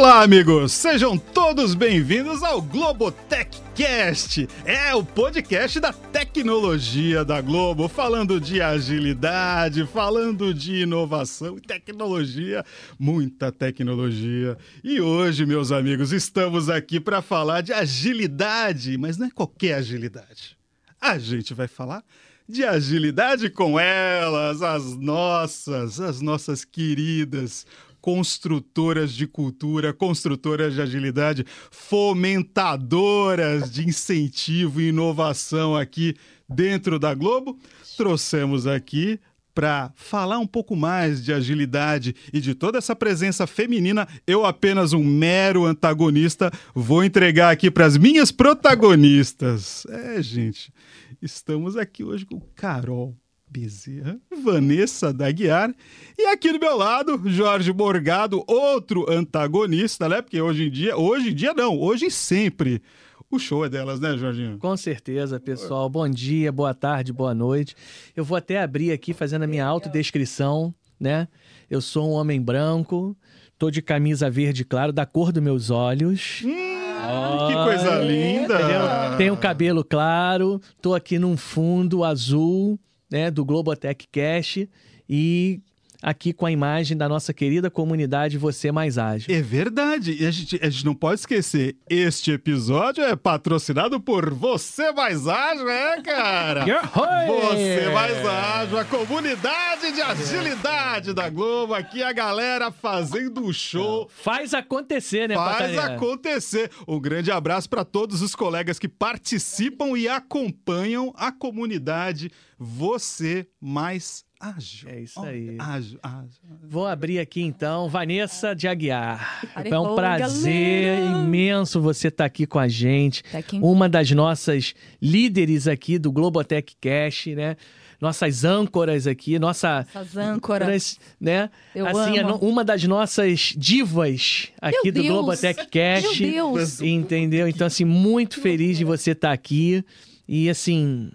Olá, amigos! Sejam todos bem-vindos ao Globotechcast. É o podcast da tecnologia da Globo, falando de agilidade, falando de inovação e tecnologia, muita tecnologia. E hoje, meus amigos, estamos aqui para falar de agilidade, mas não é qualquer agilidade. A gente vai falar de agilidade com elas, as nossas, as nossas queridas construtoras de cultura, construtoras de agilidade, fomentadoras de incentivo e inovação aqui dentro da Globo. Trouxemos aqui para falar um pouco mais de agilidade e de toda essa presença feminina, eu apenas um mero antagonista, vou entregar aqui para as minhas protagonistas. É, gente, estamos aqui hoje com Carol Bezerra, Vanessa Daguiar e aqui do meu lado, Jorge Morgado, outro antagonista, né? Porque hoje em dia, hoje em dia não, hoje sempre. O show é delas, né, Jorginho? Com certeza, pessoal. Bom dia, boa tarde, boa noite. Eu vou até abrir aqui fazendo a minha autodescrição, né? Eu sou um homem branco, tô de camisa verde claro, da cor dos meus olhos. Hum, oh, que coisa linda! Entendeu? Tenho cabelo claro, tô aqui num fundo azul, né, do Globotech Cash e aqui com a imagem da nossa querida comunidade Você Mais Ágil. É verdade. E a gente, a gente não pode esquecer, este episódio é patrocinado por Você Mais Ágil, é, cara? Você Mais Ágil, a comunidade de agilidade da Globo. Aqui a galera fazendo o show. Faz acontecer, né, Faz acontecer. Um grande abraço para todos os colegas que participam e acompanham a comunidade Você Mais Ágil. É isso aí. Ágil, ágil. Vou abrir aqui então, Vanessa de Aguiar. É um prazer galera. imenso você estar aqui com a gente. Tá aqui. Uma das nossas líderes aqui do Globotech Cash, né? Nossas âncoras aqui, nossa Essas âncoras. né? Eu assim, amo. é no- uma das nossas divas aqui Meu do Deus. Globotech Cash. Meu Deus. Entendeu? Então, assim, muito feliz de você estar aqui. E, assim,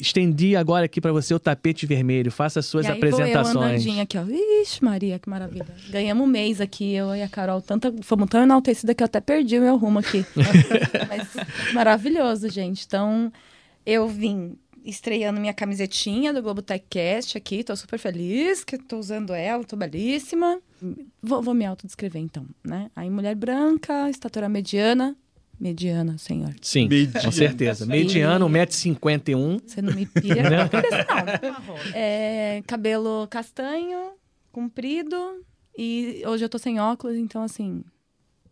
estendi agora aqui para você o tapete vermelho. Faça as suas e aí vou eu apresentações. andandinha aqui, ó. Ixi, Maria, que maravilha. Ganhamos um mês aqui, eu e a Carol. Tanta, fomos tão enaltecidas que eu até perdi o meu rumo aqui. Mas maravilhoso, gente. Então, eu vim estreando minha camisetinha do Globo Techcast aqui. Tô super feliz que tô usando ela, tô belíssima. Vou, vou me autodescrever, então, né? Aí, mulher branca, estatura mediana. Mediana, senhor. Sim, Mediano. com certeza. Mediano, 1,51m. Você não me pira. não pira não. É, cabelo castanho, comprido. E hoje eu tô sem óculos, então, assim,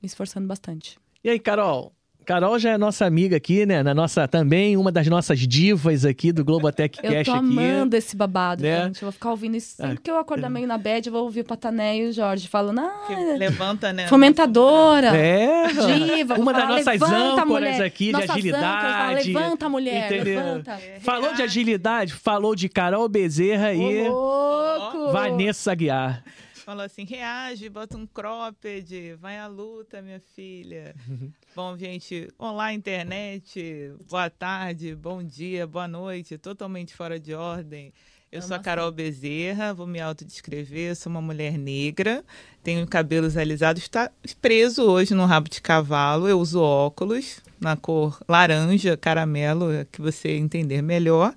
me esforçando bastante. E aí, Carol? Carol já é nossa amiga aqui, né? Na nossa, também uma das nossas divas aqui do Globotech Eu Cash tô aqui. amando esse babado, Né? gente. Eu vou ficar ouvindo isso. Sempre Ah, que eu acordar meio na bed, eu vou ouvir o Patané e o Jorge falando, ah, levanta, né? fomentadora. É, Diva, vou uma das falar, nossas âncoras mulher. aqui de fala, agilidade. levanta, mulher, entendeu? levanta. Falou de agilidade, falou de Carol Bezerra e louco! Vanessa Aguiar. Falou assim, reage, bota um cropped, vai à luta, minha filha. Bom, gente, olá internet, boa tarde, bom dia, boa noite, totalmente fora de ordem. Eu sou a Carol Bezerra, vou me autodescrever, sou uma mulher negra, tenho cabelos alisados, está preso hoje no rabo de cavalo, eu uso óculos na cor laranja, caramelo, que você entender melhor.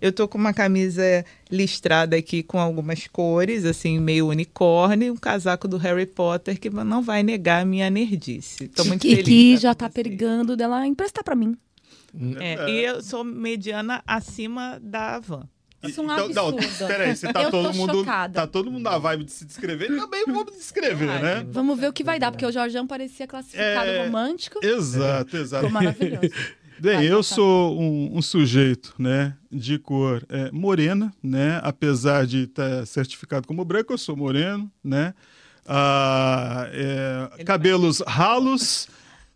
Eu tô com uma camisa listrada aqui com algumas cores, assim, meio unicórnio, um casaco do Harry Potter que não vai negar a minha nerdice. Tô muito E feliz. que já tá perigando dela emprestar pra mim. É, e eu sou mediana acima da van. Isso é um Então, não, absurdo. peraí, você tá Eu todo mundo. chocada. Tá todo mundo na vibe de se descrever, também vamos descrever, né? Vamos ver o que vai dar, porque o Jorjão parecia classificado É. romântico. Exato, exato. Ficou maravilhoso. Bem, Vai, eu vai, sou um, um sujeito, né, de cor é, morena, né, apesar de estar certificado como branco, eu sou moreno, né, Ah, é, cabelos ralos,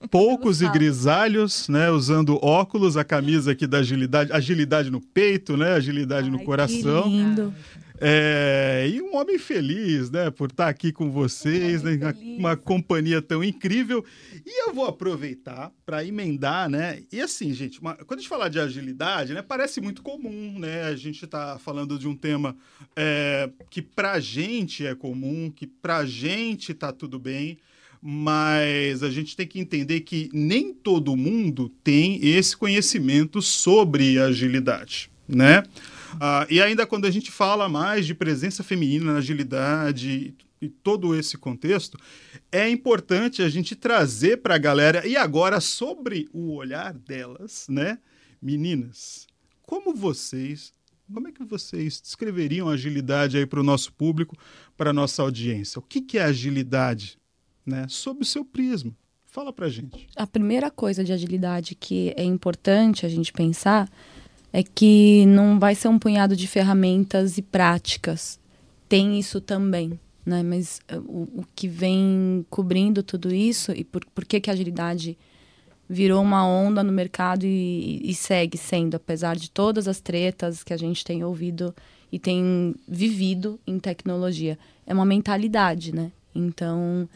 poucos e grisalhos, né, usando óculos, a camisa aqui da agilidade, agilidade no peito, né, agilidade no Ai, coração. Que lindo. É, e um homem feliz, né, por estar aqui com vocês, Um né, uma companhia tão incrível. E eu vou aproveitar para emendar, né? E assim, gente, uma- quando a gente falar de agilidade, né, parece muito comum, né? A gente está falando de um tema é, que pra gente é comum, que pra gente tá tudo bem. Mas a gente tem que entender que nem todo mundo tem esse conhecimento sobre agilidade, né? Ah, e ainda quando a gente fala mais de presença feminina na agilidade e todo esse contexto, é importante a gente trazer para a galera, e agora sobre o olhar delas, né? Meninas, como vocês, como é que vocês descreveriam agilidade aí para o nosso público, para a nossa audiência? O que, que é agilidade? Né, sob o seu prisma. Fala pra gente. A primeira coisa de agilidade que é importante a gente pensar é que não vai ser um punhado de ferramentas e práticas. Tem isso também, né? Mas eh, o, o que vem cobrindo tudo isso e por, por que, que a agilidade virou uma onda no mercado e, e segue sendo, apesar de todas as tretas que a gente tem ouvido e tem vivido em tecnologia. É uma mentalidade, né? Então,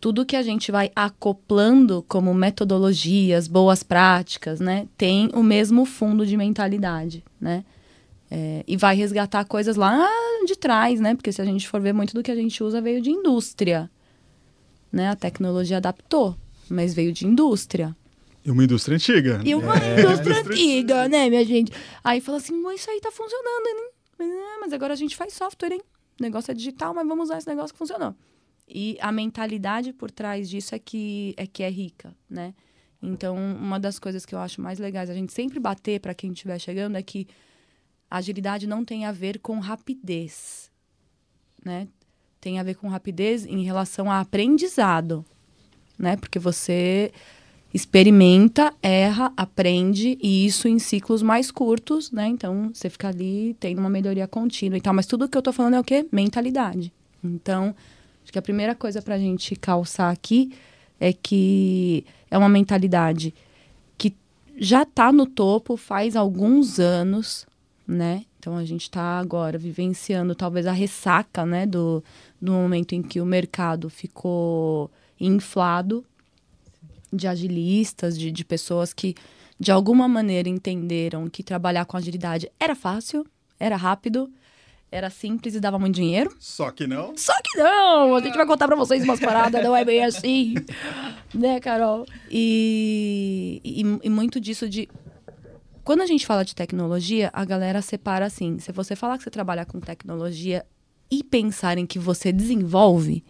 tudo que a gente vai acoplando como metodologias, boas práticas, né, tem o mesmo fundo de mentalidade, né? É, e vai resgatar coisas lá de trás, né? Porque se a gente for ver muito do que a gente usa veio de indústria, né? A tecnologia adaptou, mas veio de indústria. E uma indústria antiga. E uma é. indústria antiga, né, minha gente? Aí fala assim, isso aí tá funcionando, hein? Mas agora a gente faz software, hein? O negócio é digital, mas vamos usar esse negócio que funcionou. E a mentalidade por trás disso é que é, que é rica, né? Então, uma das coisas que eu acho mais legais a gente sempre bater para quem estiver chegando é que agilidade não tem a ver com rapidez, né? Tem a ver com rapidez em relação a aprendizado, né? Porque você experimenta, erra, aprende e isso em ciclos mais curtos, né? Então, você fica ali tendo uma melhoria contínua e tal, mas tudo que eu tô falando é o quê? Mentalidade. Então, Acho que a primeira coisa para a gente calçar aqui é que é uma mentalidade que já está no topo faz alguns anos, né? Então a gente está agora vivenciando talvez a ressaca, né, do, do momento em que o mercado ficou inflado de agilistas, de, de pessoas que de alguma maneira entenderam que trabalhar com agilidade era fácil, era rápido era simples e dava muito dinheiro. Só que não. Só que não! A gente vai contar pra vocês umas paradas, não é bem assim. né, Carol? E, e, e, muito disso de. Quando a gente fala de tecnologia, a galera separa assim. Se você falar que você trabalha com tecnologia e pensar em que você desenvolve,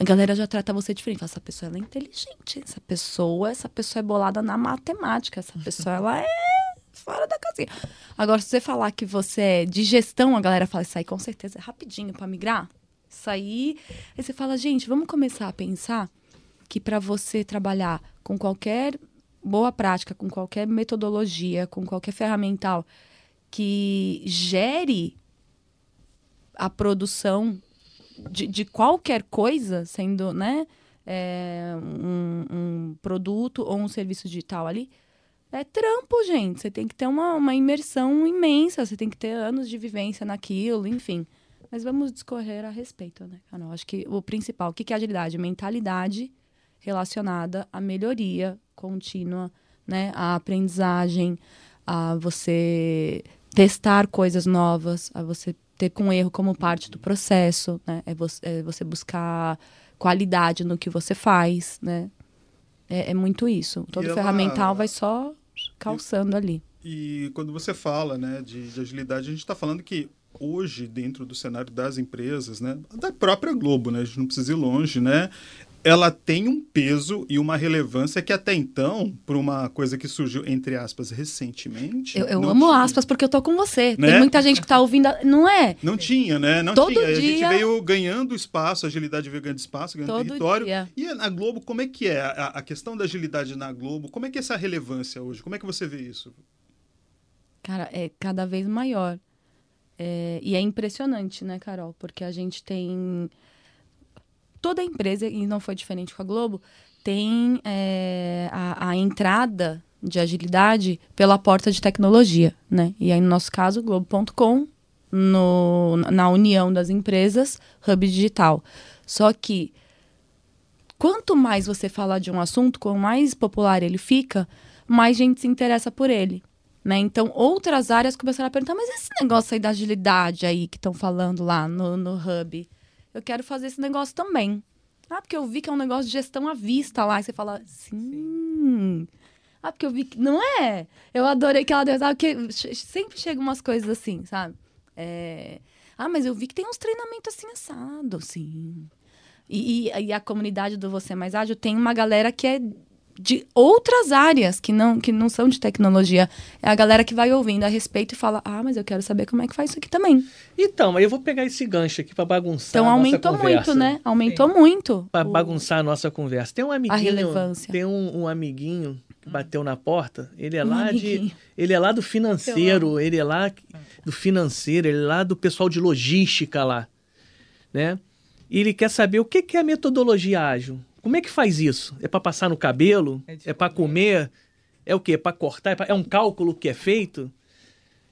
a galera já trata você diferente. Fala, essa pessoa ela é inteligente. Essa pessoa, essa pessoa é bolada na matemática. Essa pessoa ela é fora da casinha. Agora, se você falar que você é de gestão, a galera fala, isso aí com certeza é rapidinho para migrar. Isso aí. Aí você fala, gente, vamos começar a pensar que para você trabalhar com qualquer boa prática, com qualquer metodologia, com qualquer ferramental que gere a produção de, de qualquer coisa, sendo né, é, um, um produto ou um serviço digital ali, é trampo, gente. Você tem que ter uma, uma imersão imensa, você tem que ter anos de vivência naquilo, enfim. Mas vamos discorrer a respeito, né, Carol? Acho que o principal, o que é agilidade? Mentalidade relacionada à melhoria contínua, né? À aprendizagem, a você testar coisas novas, a você ter com erro como parte do processo, né? É você, é você buscar qualidade no que você faz, né? É, é muito isso. Todo ela... ferramental vai só calçando e, ali. E quando você fala né, de, de agilidade, a gente está falando que hoje, dentro do cenário das empresas, né, da própria Globo, né, a gente não precisa ir longe, né, ela tem um peso e uma relevância que até então, por uma coisa que surgiu, entre aspas, recentemente. Eu, eu amo tinha. aspas porque eu tô com você. Né? Tem muita gente que tá ouvindo. Não é? Não tinha, né? Não Todo tinha. Dia... A gente veio ganhando espaço, a agilidade veio ganhando espaço, ganhando Todo território. Dia. E na Globo, como é que é? A, a questão da agilidade na Globo, como é que é essa relevância hoje? Como é que você vê isso? Cara, é cada vez maior. É, e é impressionante, né, Carol? Porque a gente tem toda empresa, e não foi diferente com a Globo, tem é, a, a, entrada de agilidade pela porta de tecnologia, né? E aí, no nosso caso, Globo.com, na união das empresas, Hub Digital. Só que, quanto mais você falar de um assunto, quanto mais popular ele fica, mais gente se interessa por ele. Né? Então, outras áreas começaram a perguntar, mas esse negócio aí da agilidade aí que estão falando lá no, no Hub, eu quero fazer esse negócio também. Ah, porque eu vi que é um negócio de gestão à vista lá. E você fala, sim. Ah, porque eu vi que. Não é? Eu adorei que ela deu. Sabe, que sempre chega umas coisas assim, sabe? É... Ah, mas eu vi que tem uns treinamentos assim assado, sim. E, e, e, a comunidade do Você Mais Ágil tem uma galera que é de outras áreas que não, que não são de tecnologia. É a galera que vai ouvindo a respeito e fala: Ah, mas eu quero saber como é que faz isso aqui também. Então, mas eu vou pegar esse gancho aqui para bagunçar então. Então aumentou muito, né? Aumentou Sim. muito. Para bagunçar a nossa conversa. Tem um amiguinho. A relevância. Tem um, um amiguinho que bateu na porta. Ele é um lá amiguinho. de. Ele é lá do financeiro, ele é lá do financeiro, ele é lá do pessoal de logística lá. Né? E ele quer saber o que é a metodologia ágil. Como é que faz isso? É para passar no cabelo? É, é para comer? É o quê? É para cortar? É, pra... é, um cálculo que é feito?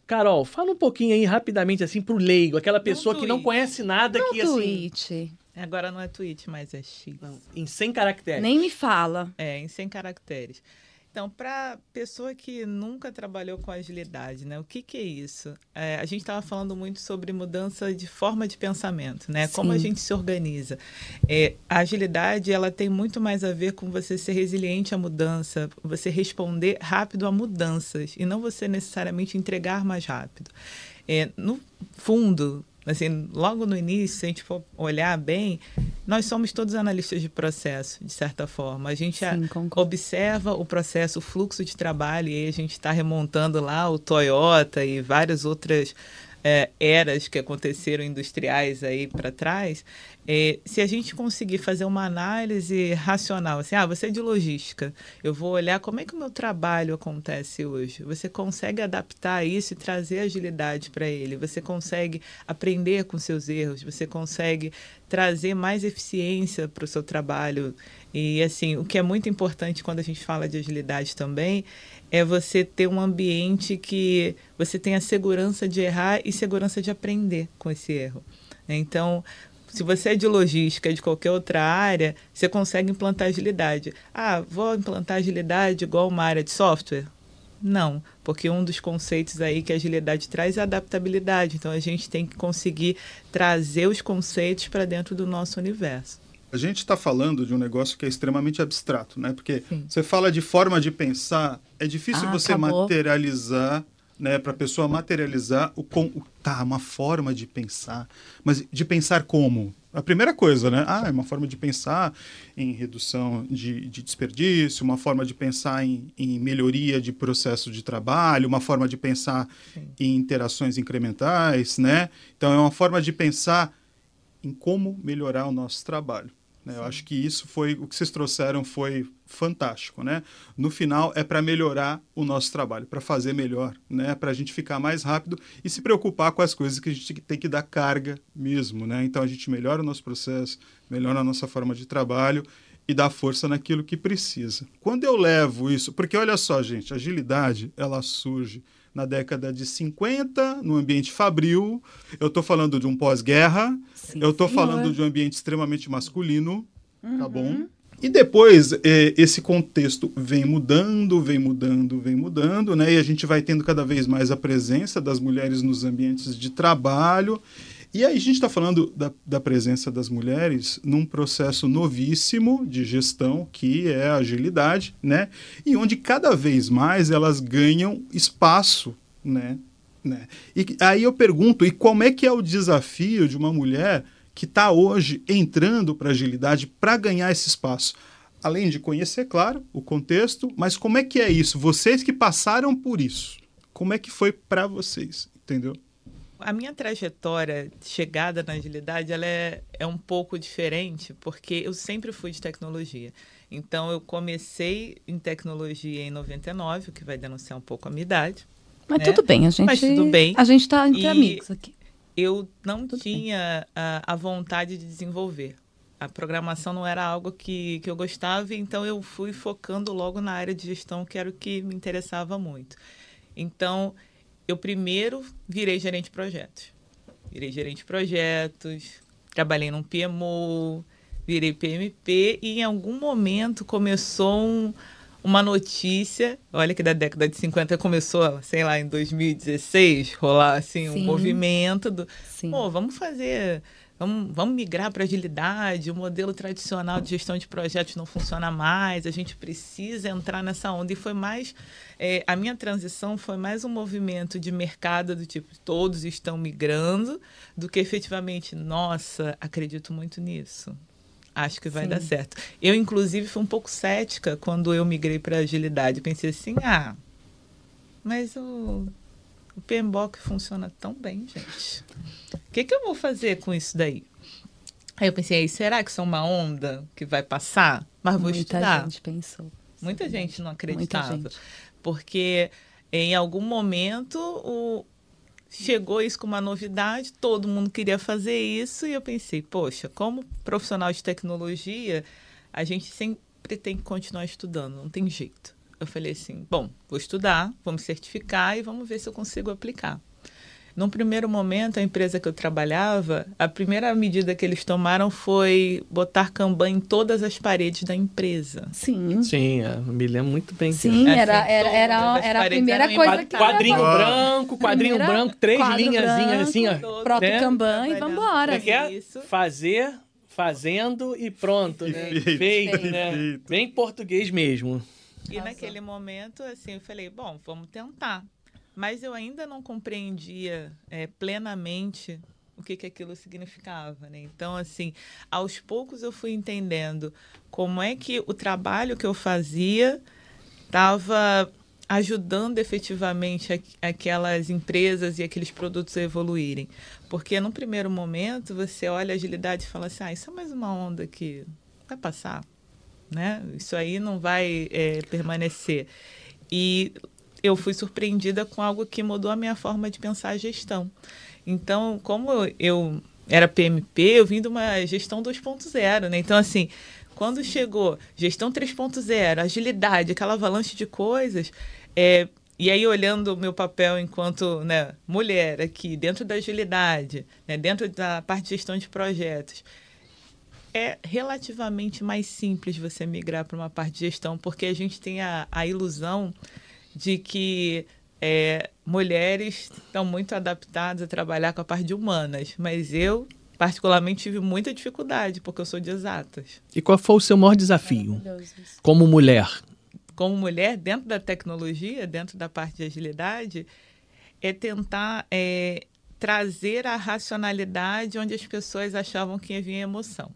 Carol, fala um pouquinho aí rapidamente assim pro leigo, aquela pessoa não que não conhece nada não que tweet. assim. Agora não é tweet, mas é X. Não, em 100 caracteres. Nem me fala. É, em 100 caracteres. Então, para pessoa que nunca trabalhou com agilidade, né? O que, que é isso? É, a gente estava falando muito sobre mudança de forma de pensamento, né? Sim. Como a gente se organiza. É, a agilidade, ela tem muito mais a ver com você ser resiliente à mudança, você responder rápido a mudanças e não você necessariamente entregar mais rápido. É, no fundo, assim, logo no início, se a gente for olhar bem, nós somos todos analistas de processo, de certa forma. A gente Sim, a, observa o processo, o fluxo de trabalho, e aí a gente está remontando lá o Toyota e várias outras é, eras que aconteceram industriais aí para trás, é, se a gente conseguir fazer uma análise racional, assim, ah, você é de logística, eu vou olhar como é que o meu trabalho acontece hoje. Você consegue adaptar isso e trazer agilidade para ele. Você consegue aprender com seus erros. Você consegue trazer mais eficiência para o seu trabalho. E assim, o que é muito importante quando a gente fala de agilidade também é você ter um ambiente que você tenha segurança de errar e segurança de aprender com esse erro. Então, se você é de logística, de qualquer outra área, você consegue implantar agilidade. Ah, vou implantar agilidade igual uma área de software? Não, porque um dos conceitos aí que a agilidade traz é a adaptabilidade. Então a gente tem que conseguir trazer os conceitos para dentro do nosso universo. A gente está falando de um negócio que é extremamente abstrato, né? Porque Sim. você fala de forma de pensar, é difícil ah, você acabou. materializar, né? Para a pessoa materializar o, com, o tá, uma forma de pensar, mas de pensar como? A primeira coisa, né? Ah, é uma forma de pensar em redução de, de desperdício, uma forma de pensar em, em, melhoria de processo de trabalho, uma forma de pensar Sim. em interações incrementais, né? Então, é uma forma de pensar em como melhorar o nosso trabalho. Né? Eu acho que isso foi o que vocês trouxeram foi fantástico, né? No final é para melhorar o nosso trabalho, para fazer melhor, né? Para a gente ficar mais rápido e se preocupar com as coisas que a gente tem que dar carga mesmo, né? Então a gente melhora o nosso processo, melhora a nossa forma de trabalho e dá força naquilo que precisa. Quando eu levo isso, porque olha só, gente, agilidade ela surge na década de 50, no ambiente fabril. Eu estou falando de um pós-guerra. Eu estou falando de um ambiente extremamente masculino. Tá uhum. Tá bom? E depois é, esse contexto vem mudando, vem mudando, vem mudando, né? E a gente vai tendo cada vez mais a presença das mulheres nos ambientes de trabalho. E aí a gente está falando da, da, presença das mulheres num processo novíssimo de gestão, que é a agilidade, né? E onde cada vez mais elas ganham espaço, né? né? E aí eu pergunto, e como é que é o desafio de uma mulher que está hoje entrando para agilidade para ganhar esse espaço? Além de conhecer, claro, o contexto, mas como é que é isso? Vocês que passaram por isso, como é que foi para vocês, entendeu? A minha trajetória de chegada na agilidade ela é, é um pouco diferente, porque eu sempre fui de tecnologia. Então, eu comecei em tecnologia em 99, o que vai denunciar um pouco a minha idade. Mas né? tudo bem, a gente. Mas tudo bem. A gente está entre e amigos aqui. Eu não tudo tinha a, a vontade de desenvolver. A programação não era algo que, que eu gostava, então eu fui focando logo na área de gestão, que era o que me interessava muito. Então, eu primeiro virei gerente de projetos. Virei gerente de projetos, trabalhei num PMO, virei PMP e em algum momento começou um, uma notícia, olha que da década de 50 começou, sei lá, em 2016, rolar assim Sim. um movimento do, Sim. pô, vamos fazer vamos, vamos migrar para agilidade, o modelo tradicional de gestão de projetos não funciona mais, a gente precisa entrar nessa onda. E foi mais, é, a minha transição foi mais um movimento de mercado do tipo, todos estão migrando, do que efetivamente, nossa, acredito muito nisso. Acho que vai Sim. dar certo. Eu, inclusive, fui um pouco cética quando eu migrei para agilidade. Pensei assim, ah, mas o o PMBOK funciona tão bem, gente. O que, que eu vou fazer com isso daí? Aí eu pensei, será que isso é uma onda que vai passar? Mas vou Muita estudar. Muita gente pensou. Muita gente não acreditava. Gente. Porque em algum momento o... chegou isso com uma novidade, todo mundo queria fazer isso, e eu pensei, poxa, como profissional de tecnologia, a gente sempre tem que continuar estudando, não tem jeito eu falei assim: bom, vou estudar, vou me certificar e vamos ver se eu consigo aplicar. Num primeiro momento, a empresa que eu trabalhava, a primeira medida que eles tomaram foi botar Kanban em todas as paredes da empresa. Sim. Sim, é, me lembro muito bem. Sim, assim, era, era, era, era a primeira coisa que Quadrinho branco, quadrinho Primeira, branco, três linhazinhas assim, ó. Proto né? Kanban e vambora. É, é? Fazer, fazendo e pronto, né? Feito, Feito, né? Bem português mesmo. E naquele momento, assim, eu falei, bom, vamos tentar. Mas eu ainda não compreendia é, plenamente o que, que aquilo significava, né? Então, assim, aos poucos eu fui entendendo como é que o trabalho que eu fazia estava ajudando efetivamente aquelas empresas e aqueles produtos a evoluírem. Porque no primeiro momento você olha a agilidade e fala assim, ah, isso é mais uma onda que vai passar, né? Isso aí não vai é, permanecer. E eu fui surpreendida com algo que mudou a minha forma de pensar a gestão. Então, como eu era PMP, eu vim de uma gestão 2.0, né? Então, assim, quando chegou gestão 3.0, agilidade, aquela avalanche de coisas, é, e aí olhando o meu papel enquanto né, mulher aqui, dentro da agilidade, né, dentro da parte de gestão de projetos, é relativamente mais simples você migrar para uma parte de gestão, porque a gente tem a, a ilusão de que é, mulheres estão muito adaptadas a trabalhar com a parte de humanas, mas eu particularmente tive muita dificuldade porque eu sou de exatas. E qual foi o seu maior desafio como mulher? Como mulher dentro da tecnologia, dentro da parte de agilidade, é tentar é, trazer a racionalidade onde as pessoas achavam que havia emoção.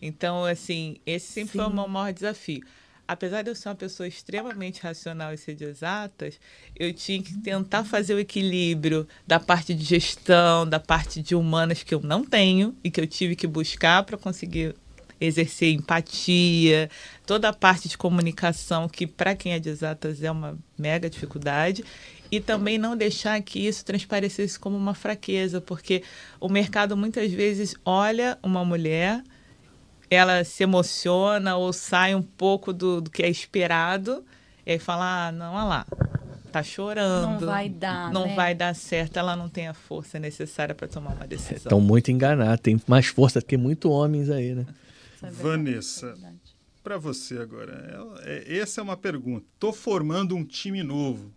Então, assim, esse sempre Sim. foi o meu maior desafio. Apesar de eu ser uma pessoa extremamente racional e ser de exatas, eu tinha que tentar fazer o equilíbrio da parte de gestão, da parte de humanas que eu não tenho e que eu tive que buscar para conseguir exercer empatia, toda a parte de comunicação que para quem é de exatas é uma mega dificuldade e também não deixar que isso transparecesse como uma fraqueza, porque o mercado muitas vezes olha uma mulher ela se emociona ou sai um pouco do, do que é esperado e aí fala, ah, não, olha lá, tá chorando. Não vai dar, Não né? vai dar certo, ela não tem a força necessária para tomar uma decisão. Estão muito enganados, tem mais força que muito homens aí, né? É Vanessa, é para você agora, é, essa é uma pergunta. Tô formando um time novo.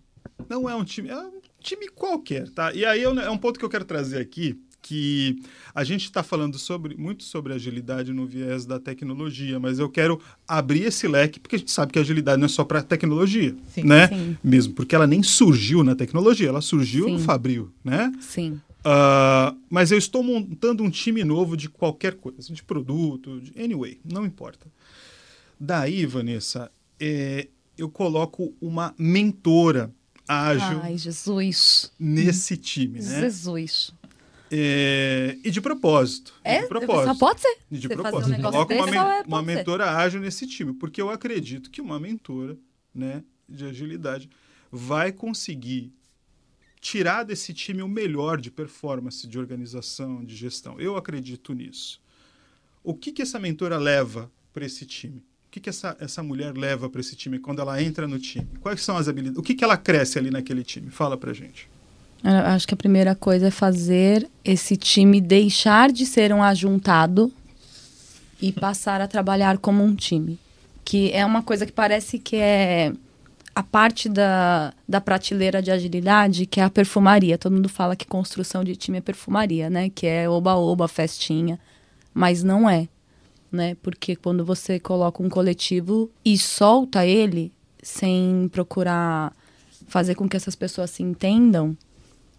Não é um time, é um time qualquer, tá? E aí é um ponto que eu quero trazer aqui, que a gente está falando sobre, muito sobre agilidade no viés da tecnologia, mas eu quero abrir esse leque, porque a gente sabe que a agilidade não é só para tecnologia, sim, né? Sim. Mesmo, porque ela nem surgiu na tecnologia, ela surgiu sim. no Fabril, né? Sim. Uh, mas eu estou montando um time novo de qualquer coisa, de produto, de, anyway, não importa. Daí, Vanessa, é, eu coloco uma mentora ágil Ai, Jesus. nesse time, né? Jesus. É, e de propósito. É? De propósito. Só pode ser. E de Você propósito. Um Coloca uma, é, uma mentora ágil nesse time, porque eu acredito que uma mentora né, de agilidade vai conseguir tirar desse time o melhor de performance, de organização, de gestão. Eu acredito nisso. O que, que essa mentora leva para esse time? O que, que essa, essa mulher leva para esse time quando ela entra no time? Quais são as habilidades? O que, que ela cresce ali naquele time? Fala para gente. Eu acho que a primeira coisa é fazer esse time deixar de ser um ajuntado e passar a trabalhar como um time. Que é uma coisa que parece que é a parte da, da prateleira de agilidade, que é a perfumaria. Todo mundo fala que construção de time é perfumaria, né? Que é oba-oba, festinha. Mas não é, né? Porque quando você coloca um coletivo e solta ele sem procurar fazer com que essas pessoas se entendam,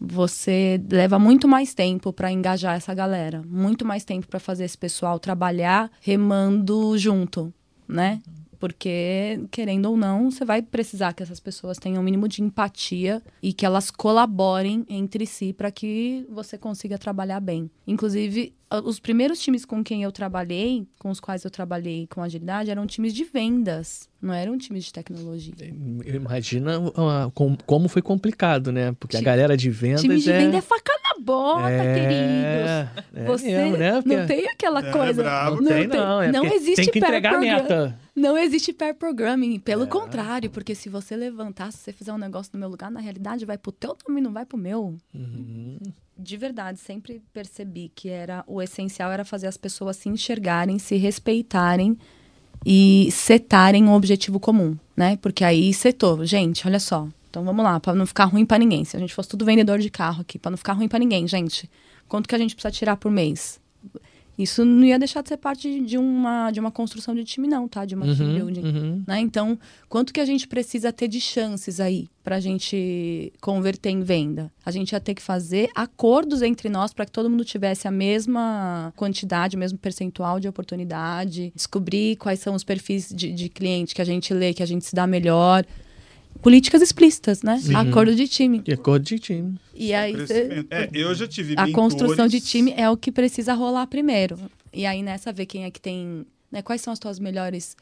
você leva muito mais tempo para engajar essa galera, muito mais tempo para fazer esse pessoal trabalhar remando junto, né? Porque, querendo ou não, você vai precisar que essas pessoas tenham o um mínimo de empatia e que elas colaborem entre si para que você consiga trabalhar bem. Inclusive, os primeiros times com quem eu trabalhei, com os quais eu trabalhei com agilidade, eram times de vendas, não eram times de tecnologia. Imagina uh, como foi complicado, né? Porque a galera de vendas. Time de é... venda é faca na bota, é... queridos. É Você mesmo, né? Porque... não tem aquela é, coisa. Bravo. Não, tem, não. É não existe tem que entregar a meta. Não existe pair programming, pelo é. contrário, porque se você levantar, se você fizer um negócio no meu lugar, na realidade vai pro teu nome, não vai pro meu. Uhum. De verdade, sempre percebi que era o essencial era fazer as pessoas se enxergarem, se respeitarem e setarem um objetivo comum, né? Porque aí setou, gente, olha só. Então vamos lá, para não ficar ruim para ninguém. Se a gente fosse tudo vendedor de carro aqui, para não ficar ruim para ninguém, gente. Quanto que a gente precisa tirar por mês? Isso não ia deixar de ser parte de uma, de uma construção de time, não, tá? De uma uhum, team building. Uhum. Né? Então, quanto que a gente precisa ter de chances aí para a gente converter em venda? A gente ia ter que fazer acordos entre nós para que todo mundo tivesse a mesma quantidade, o mesmo percentual de oportunidade, descobrir quais são os perfis de, de cliente que a gente lê, que a gente se dá melhor políticas explícitas, né? Sim. Acordo de time. E acordo de time. E aí cê, é, eu já tive a mentores... construção de time é o que precisa rolar primeiro. E aí nessa ver quem é que tem, né? Quais são as tuas melhores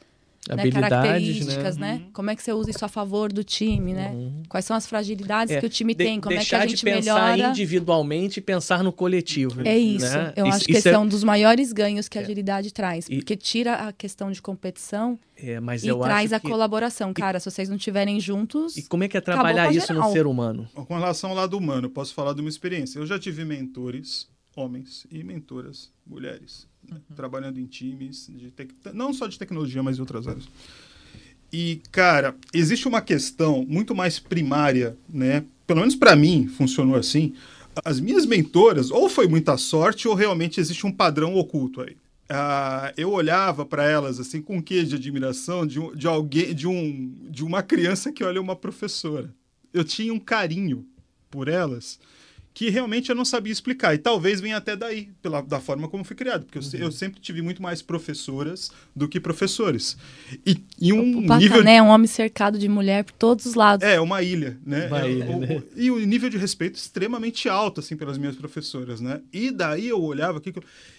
né, características, né? né? Uhum. Como é que você usa isso a favor do time, né? Uhum. Quais são as fragilidades é, que o time de, tem? Como é que a gente de pensar melhora? individualmente e pensar no coletivo. É isso. Né? Eu isso, acho que esse é... é... um dos maiores ganhos que a é. agilidade traz, e... porque tira a questão de competição é, mas e eu traz acho a que... colaboração. Cara, se vocês não estiverem juntos. E como é que é trabalhar isso geral. no ser humano? Com relação ao lado humano, posso falar de uma experiência. Eu já tive mentores, homens, e mentoras, mulheres, né? uhum. trabalhando em times, de tec... não só de tecnologia, mas em outras áreas. E, cara, existe uma questão muito mais primária, né? Pelo menos para mim funcionou assim. As minhas mentoras, ou foi muita sorte, ou realmente existe um padrão oculto aí. Uh, eu olhava para elas assim com um quê de admiração de, de alguém, de, um, de uma criança que olha uma professora. Eu tinha um carinho por elas que realmente eu não sabia explicar. E talvez venha até daí, pela, da forma como fui criado. Porque eu, uhum. eu sempre tive muito mais professoras do que professores. E, e um o Pacané nível... é um homem cercado de mulher por todos os lados. É, uma ilha, né? Uma é, ilha, o, né? O, e o nível de respeito extremamente alto, assim, pelas minhas professoras, né? E daí eu olhava aqui...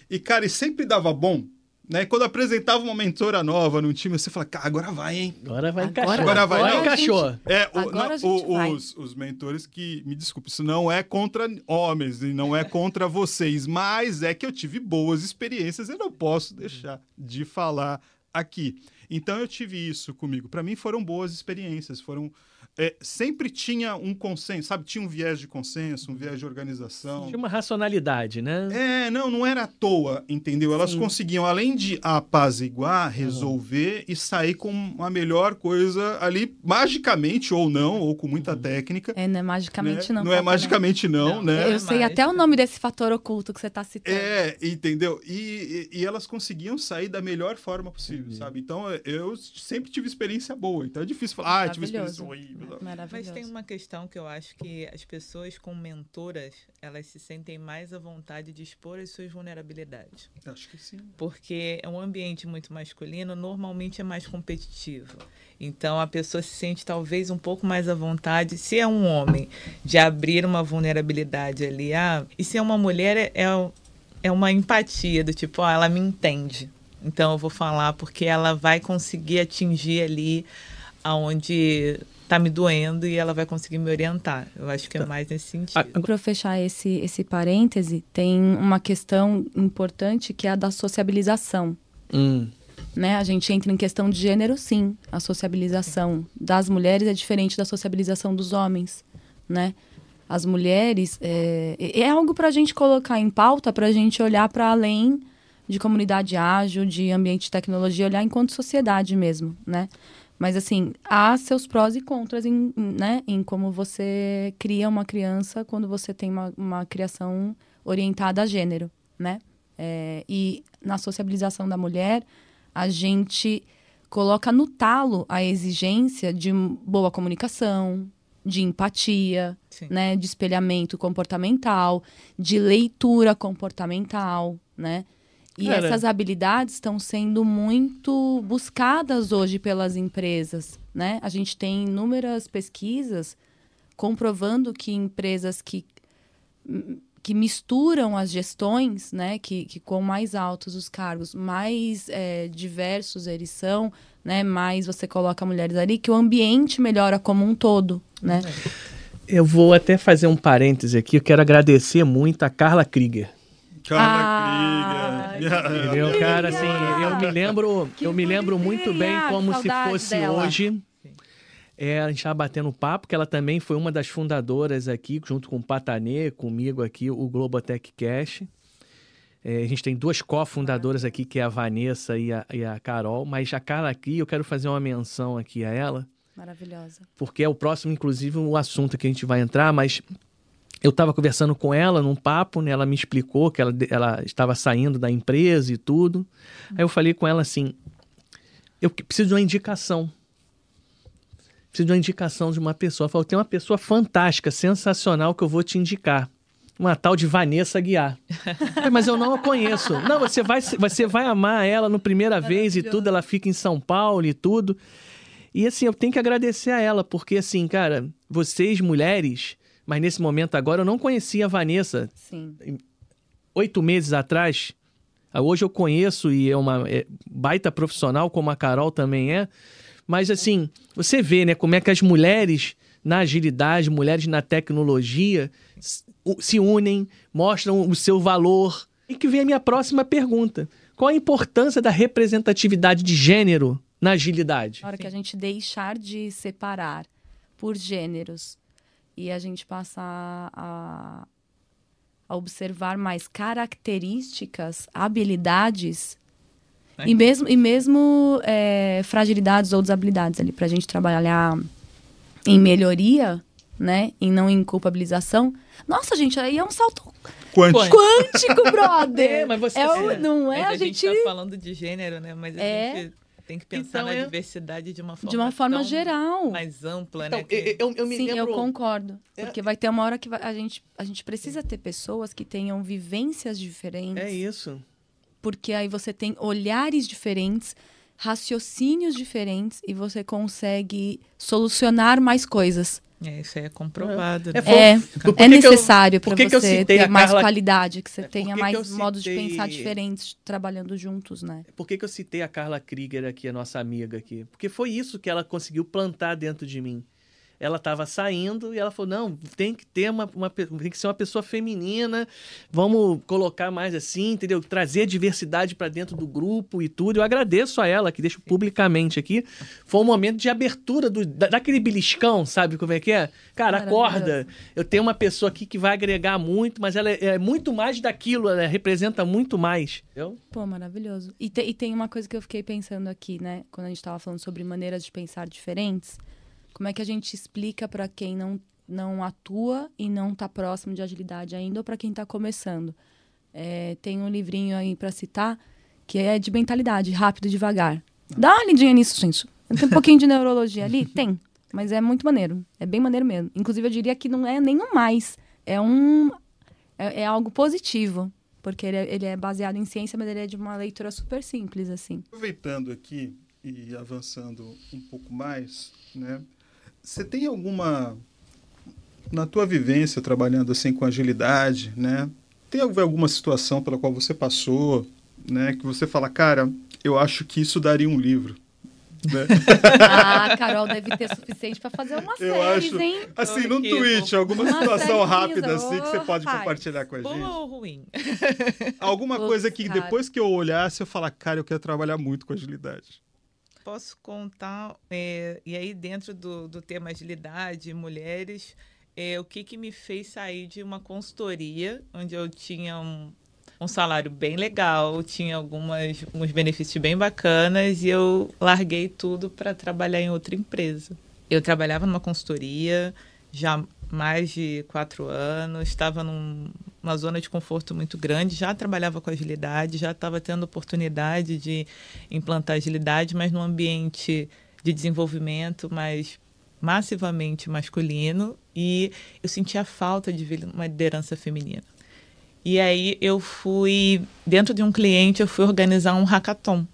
E, cara, e sempre dava bom né? Quando apresentava uma mentora nova no time, você fala, cara, agora vai, hein? Agora vai agora, encaixar. Agora vai. Agora não, encaixou. Gente, é, o, agora não, o, vai. os, os mentores que, me desculpe, isso não é contra homens e não é contra vocês, mas é que eu tive boas experiências e não posso deixar de falar aqui. Então eu tive isso comigo. Para mim foram boas experiências, foram é, sempre tinha um consenso, sabe? Tinha um viés de consenso, um viés de organização. Tinha uma racionalidade, né? É, não, não era à toa, entendeu? Elas Sim. conseguiam, além de apaziguar, resolver uhum. e sair com a melhor coisa ali, magicamente ou não, ou com muita técnica. É, não é magicamente né? não. Não é magicamente não, Não, né? Eu sei até o nome desse fator oculto que você está citando. É, entendeu? E, e, e elas conseguiam sair da melhor forma possível, sabe? Então eu sempre tive experiência boa. Então é difícil falar, ah, tive experiência Maravilhoso. horrível. Maravilhoso. Mas tem uma questão que eu acho que as pessoas com mentoras, elas se sentem mais à vontade de expor as suas vulnerabilidades. Acho que sim. Porque é um ambiente muito masculino, normalmente é mais competitivo. Então a pessoa se sente talvez um pouco mais à vontade, se é um homem, de abrir uma vulnerabilidade ali. Ah, e se é uma mulher, é, é, é uma empatia do tipo, ó, ela me entende. Então eu vou falar porque ela vai conseguir atingir ali aonde tá me doendo e ela vai conseguir me orientar. Eu acho que é mais nesse sentido. Para fechar esse, esse parêntese, tem uma questão importante que é a da sociabilização. Hum. Né? A gente entra em questão de gênero, sim. A sociabilização das mulheres é diferente da sociabilização dos homens, né? As mulheres é, é algo para a gente colocar em pauta, para a gente olhar para além de comunidade ágil, de ambiente de tecnologia, olhar enquanto sociedade mesmo, né? Mas, assim, há seus prós e contras em, né, em como você cria uma criança quando você tem uma, uma criação orientada a gênero, né? É, e na sociabilização da mulher, a gente coloca no talo a exigência de boa comunicação, de empatia, né, de espelhamento comportamental, de leitura comportamental, né? E Cara. essas habilidades estão sendo muito buscadas hoje pelas empresas, né? A gente tem inúmeras pesquisas comprovando que empresas que, que misturam as gestões, né? Que, que com mais altos os cargos, mais é, diversos eles são, né? Mais você coloca mulheres ali, que o ambiente melhora como um todo, né? Eu vou até fazer um parêntese aqui. Eu quero agradecer muito a Carla Krieger. Carla ah, Entendeu, cara? Assim, eu me lembro, que eu me lembro muito bem como se fosse dela. hoje. É, a gente estava batendo papo, que ela também foi uma das fundadoras aqui, junto com o Patanê, comigo aqui, o Globotech Cash. É, a gente tem duas cofundadoras aqui, que é a Vanessa e a, e a Carol, mas a Carla aqui, eu quero fazer uma menção aqui a ela. Maravilhosa. Porque é o próximo, inclusive, o assunto que a gente vai entrar, mas eu estava conversando com ela num papo, né? Ela me explicou que ela, ela estava saindo da empresa e tudo. Aí eu falei com ela assim: eu preciso de uma indicação. Preciso de uma indicação de uma pessoa. Ela falou: tem uma pessoa fantástica, sensacional que eu vou te indicar. Uma tal de Vanessa Guiar. Mas eu não a conheço. Não, você vai, você vai amar ela no primeira vez e tudo. Ela fica em São Paulo e tudo. E assim, eu tenho que agradecer a ela, porque assim, cara, vocês mulheres mas nesse momento agora eu não conhecia a Vanessa. Sim. Oito meses atrás. Ah, hoje eu conheço e é uma é, baita profissional, como a Carol também é. Mas assim, você vê, né, como é que as mulheres na agilidade, mulheres na tecnologia se unem, mostram o seu valor. E que vem a minha próxima pergunta. Qual a importância da representatividade de gênero na agilidade? Na hora que a gente deixar de separar por gêneros e a gente passar a, a observar mais características, habilidades é. e mesmo, e mesmo é, fragilidades ou desabilidades ali para a gente trabalhar em melhoria, né? E não em culpabilização. Nossa, gente, aí é um salto quântico, quântico brother. É, mas você é, é, não é? a, a gente está falando de gênero, né? Mas a é. gente tem que pensar então, na eu... diversidade de uma forma De uma forma geral. Mais ampla, então, né? Que... Eu, eu, Sim, lembro... eu concordo. É... Porque vai ter uma hora que vai... a, gente, a gente precisa ter pessoas que tenham vivências diferentes. É isso. Porque aí você tem olhares diferentes, raciocínios diferentes e você consegue solucionar mais coisas. É, isso aí é comprovado. É, né? é, é necessário para você ter mais Carla... qualidade, que você é, tenha mais citei... modos de pensar diferentes trabalhando juntos, né? Por que, que eu citei a Carla Krieger aqui, a nossa amiga aqui? Porque foi isso que ela conseguiu plantar dentro de mim ela estava saindo e ela falou: não, tem que ter uma, uma, tem que ser uma pessoa feminina, vamos colocar mais assim, entendeu? Trazer diversidade para dentro do grupo e tudo. Eu agradeço a ela, que deixo publicamente aqui. Foi um momento de abertura do, da, daquele beliscão, sabe como é que é? Cara, acorda. Eu tenho uma pessoa aqui que vai agregar muito, mas ela é, é muito mais daquilo, ela representa muito mais. Entendeu? Pô, maravilhoso. E, te, e tem uma coisa que eu fiquei pensando aqui, né? Quando a gente estava falando sobre maneiras de pensar diferentes. Como é que a gente explica para quem não, não atua e não está próximo de agilidade ainda ou para quem está começando? É, tem um livrinho aí para citar que é de mentalidade, rápido e devagar. Dá uma lidinha nisso, gente. Tem um pouquinho de neurologia ali? Tem. Mas é muito maneiro. É bem maneiro mesmo. Inclusive, eu diria que não é nenhum mais. É um. É, é algo positivo. Porque ele é, ele é, baseado em ciência, mas ele é de uma leitura super simples, assim. Aproveitando aqui e avançando um pouco mais, né? Você tem alguma na tua vivência trabalhando assim com agilidade, né? Tem alguma situação pela qual você passou, né, que você fala, cara, eu acho que isso daria um livro. Né? ah, Carol deve ter suficiente para fazer uma série, acho, hein? Assim, num tweet, alguma uma situação rápida assim que você pode compartilhar com a gente. Boa ou ruim? Alguma coisa que cara. depois que eu olhasse eu falar, cara, eu quero trabalhar muito com agilidade posso contar, é, e aí dentro do, do tema agilidade, mulheres, é, o que, que me fez sair de uma consultoria, onde eu tinha um, um salário bem legal, tinha algumas, alguns benefícios bem bacanas e eu larguei tudo para trabalhar em outra empresa. Eu trabalhava numa consultoria já mais de quatro anos, estava numa zona de conforto muito grande, já trabalhava com agilidade, já estava tendo oportunidade de implantar agilidade, mas num ambiente de desenvolvimento mais massivamente masculino e eu sentia falta de ver uma liderança feminina. E aí eu fui, dentro de um cliente, eu fui organizar um hackathon.